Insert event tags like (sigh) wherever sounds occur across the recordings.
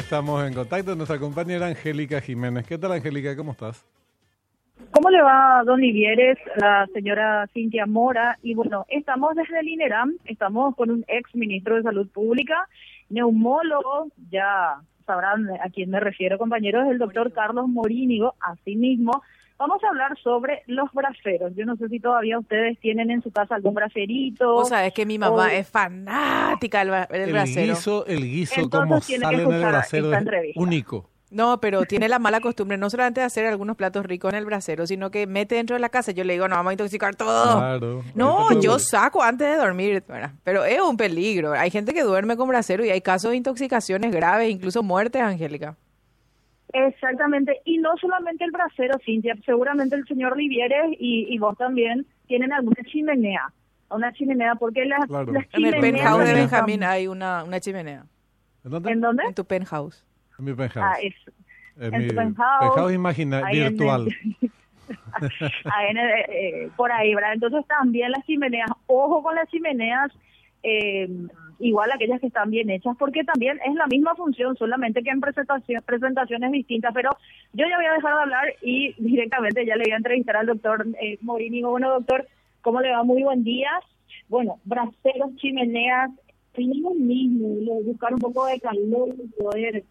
Estamos en contacto con nuestra compañera Angélica Jiménez. ¿Qué tal, Angélica? ¿Cómo estás? ¿Cómo le va, don Ivieres, la señora Cintia Mora? Y bueno, estamos desde el INERAM, estamos con un ex ministro de Salud Pública, neumólogo, ya sabrán a quién me refiero, compañeros, el doctor Carlos Morínigo, asimismo. Vamos a hablar sobre los braceros. Yo no sé si todavía ustedes tienen en su casa algún bracerito. O sea, es que mi mamá es fanática del, El bracero. guiso, el guiso Entonces como sale en el bracero es único. No, pero tiene la mala costumbre no solamente de hacer algunos platos ricos en el bracero, sino que mete dentro de la casa. Yo le digo, no, vamos a intoxicar todo. Claro. No, yo saco antes de dormir, ¿verdad? pero es un peligro. Hay gente que duerme con bracero y hay casos de intoxicaciones graves, incluso muertes, Angélica. Exactamente, y no solamente el bracero, Cintia, seguramente el señor Rivieres y, y vos también tienen alguna chimenea, una chimenea, porque las, Claro. las En el chimeneas... penthouse de. Benjamín hay una, una chimenea. ¿En dónde? ¿En dónde? En tu penthouse. En mi penthouse. Ah, es, en en mi tu penthouse, imagina- en el- virtual. (laughs) ahí en el- eh, por ahí, ¿verdad? Entonces también las chimeneas, ojo con las chimeneas, eh, igual aquellas que están bien hechas, porque también es la misma función, solamente que en presentación, presentaciones distintas. Pero yo ya voy a dejar de hablar y (laughs) directamente ya le voy a entrevistar al doctor eh, Morínigo. Bueno, doctor, ¿cómo le va? Muy buen día. Bueno, braceros, chimeneas, tenemos mismo, buscar un poco de calor y poder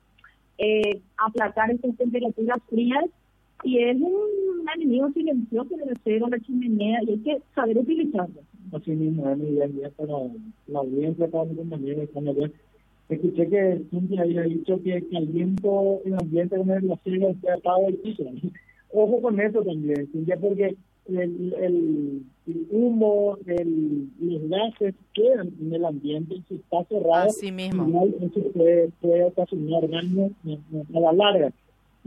eh, aplacar estas temperaturas frías y es un enemigo silencioso del acero, la chimenea, y hay que saber utilizarlo. así mismo es mi día a día para la audiencia, para mis compañeros. Cuando yo escuché que Cintia había dicho que caliento el ambiente con el acero se apagado el piso. (laughs) Ojo con eso también, Cintia, porque el, el, el humo, el, los gases quedan en el ambiente y si está cerrado, Así mismo. eso puede, puede ocasionar daño a- a la larga.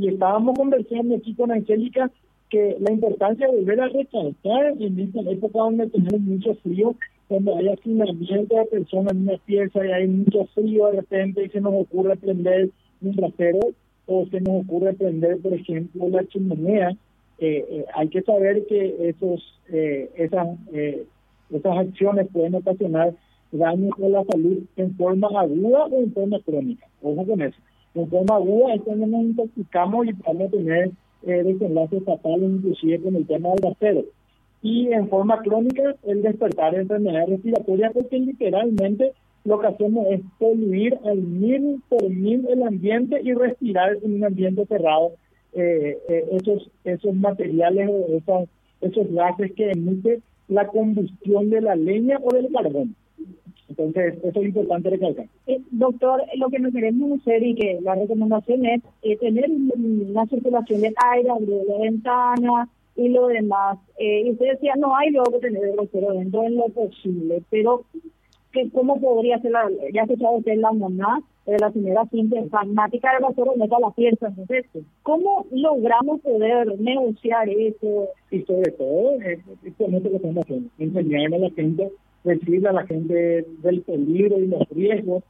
Y estábamos conversando aquí con Angélica que la importancia de volver a recalcar en esta época donde tenemos mucho frío, cuando hay hacinamiento de personas en una pieza y hay mucho frío de repente y se nos ocurre prender un brasero o se nos ocurre prender, por ejemplo, la chimenea, eh, eh, hay que saber que esos eh, esas eh, esas acciones pueden ocasionar daños a la salud en forma aguda o en forma crónica. Ojo con eso. En forma aguda es cuando nos intoxicamos y podemos tener eh, desenlaces fatales, inclusive con el tema del bracero. Y en forma crónica, el despertar de enfermedades respiratorias, porque literalmente lo que hacemos es poluir al mil por mil el ambiente y respirar en un ambiente cerrado eh, eh, esos esos materiales o esas, esos gases que emite la combustión de la leña o del carbón. Entonces, eso es importante recalcar. Eh, doctor, lo que nos queremos hacer y que la recomendación es eh, tener un- una circulación del aire, abrir la ventana y lo demás. Eh, y usted decía, no hay luego que tener el brasero dentro en lo posible, pero que ¿cómo podría ser la, ya ha escuchado usted la mamá de la señora Cintia, fanática del brasero, meta la fiesta, entonces, ¿cómo logramos poder negociar eso? y sobre todo eh, es con esto que estamos haciendo, enseñarle a la gente, decirle a la gente del peligro y los riesgos.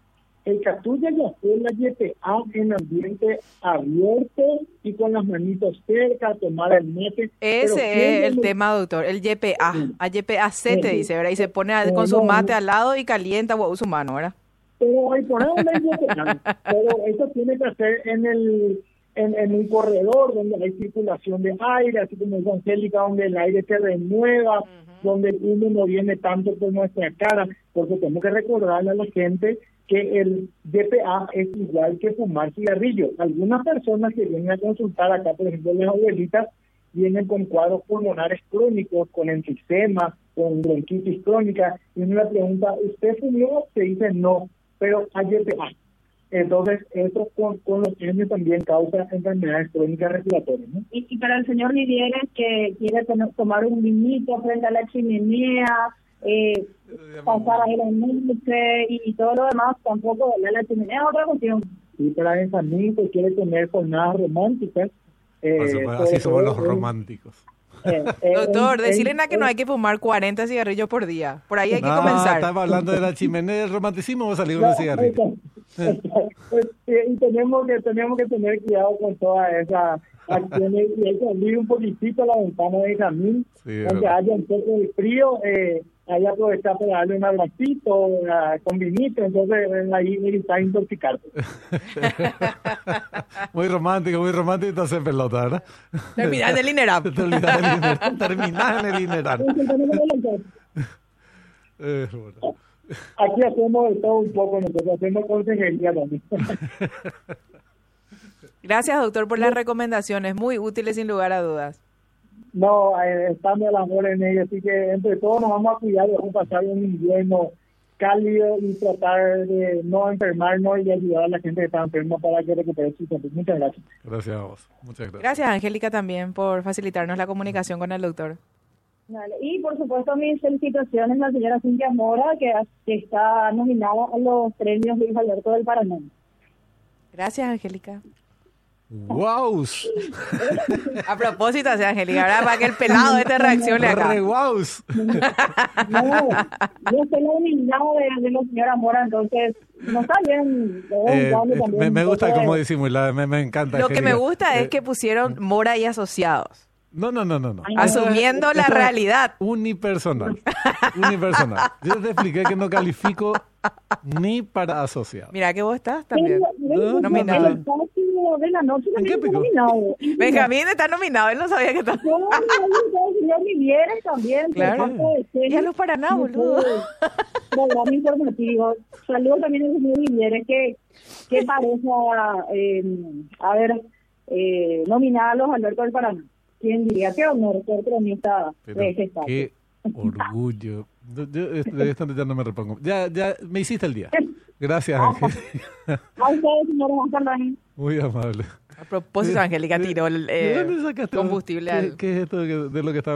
El Catuya ya fue la YPA en ambiente abierto y con las manitos cerca, a tomar el mate. pero Ese es el tema, doctor. El YPA. A YPAC te Sí. dice, ¿verdad? Y se pone a- con su mate al lado y calienta wow, su mano, ¿verdad? Pero ahí donde hay YPA. (laughs) Pero eso tiene que hacer en el en, en un corredor donde hay circulación de aire, así como es Angélica, donde el aire se renueva, donde el humo no viene tanto por nuestra cara, porque tenemos que recordarle a la gente que el DPA es igual que fumar cigarrillo. Algunas personas que vienen a consultar acá, por ejemplo, las abuelitas, vienen con cuadros pulmonares crónicos, con enfisema, con bronquitis crónica, y uno le pregunta, ¿usted fumó? Se dice no, pero hay DPA. Entonces, eso con, con los años también causa enfermedades crónicas respiratorias. ¿no? Y, y para el señor Rivieres que quiere tener- tomar un vinito frente a la chimenea, eh, pasar a música y, y todo lo demás, tampoco la, la chimenea es otra cuestión. Y para Benjamín que quiere tener jornadas románticas. eh, supuesto, Así somos los románticos. eh, eh, Doctor, en- decirle en- a que no hay que fumar 40 cigarrillos por día. Por ahí hay que No, comenzar. estaba hablando de la chimenea del romanticismo, va a salir una cigarrita. Pues, eh, y tenemos que tenemos que tener cuidado con todas esas acciones y hay que abrir un poquitito la ventana de Benjamín Sí, donde verdad. haya un poco de frío eh, ahí aprovechás para darle un abracito, una- con vinito, entonces eh, ahí evitas intoxicarte. (laughs) muy romántico, muy romántico hace pelota, ¿verdad? Terminar del INERAP. Te olvidas del Ineran, terminás en el. Entonces, tenemos que lanzar. Eh, bueno. Aquí hacemos de todo un poco, nosotros hacemos consejería también. (laughs) Gracias, doctor, por las recomendaciones. Muy útiles, sin lugar a dudas. No, eh, estamos el amor en ello, así que entre todos nos vamos a cuidar y vamos a pasar un invierno cálido y tratar de no enfermarnos y ayudar a la gente que está enferma para que recupere su salud. Muchas gracias. Gracias a vos. Muchas gracias. Gracias, Angélica, también por facilitarnos la comunicación con el doctor. Vale. Y por supuesto mis felicitaciones a la señora Cintia Mora, que, que está nominada a los premios Luis Alberto del Paraná. Gracias, Angélica. ¡Wow! (laughs) A propósito, así, Angélica, ahora para que el pelado este reaccione acá. ¡Re wow! No, yo soy la nominada de, de la señora Mora, entonces no está bien. de Eh, eh, me, gusta de- cómo disimula, me, me encanta. Lo que me gusta Eh, es que pusieron Mora y asociados. No, no, no, no. no. Asumiendo la Esto realidad. Unipersonal. Unipersonal. Yo te expliqué que no califico ni para asociado. Mira que vos estás también. Venga, Nominado. el espacio de la noche ¿En qué pico? nominado. Benjamín está nominado, él no sabía que estaba. No, no, también. Claro. parte de Celi. Y a los Paraná, boludo. Programa informativo. Saludos también al señor Rivieres que, que parece eh, haber eh, nominado a los Alberto del Paraná. ¿Quién diría? Qué honor ser cronista de ese espacio. qué (laughs) orgullo. Yo, yo, de esto ya no me repongo. Ya, ya me hiciste el día. Gracias, Ángel. A ustedes, señores, Juan Carlos. Muy amable. A propósito, Angélica tiró el ¿De eh, dónde sacaste? combustible ¿Qué, al... qué es esto de lo que está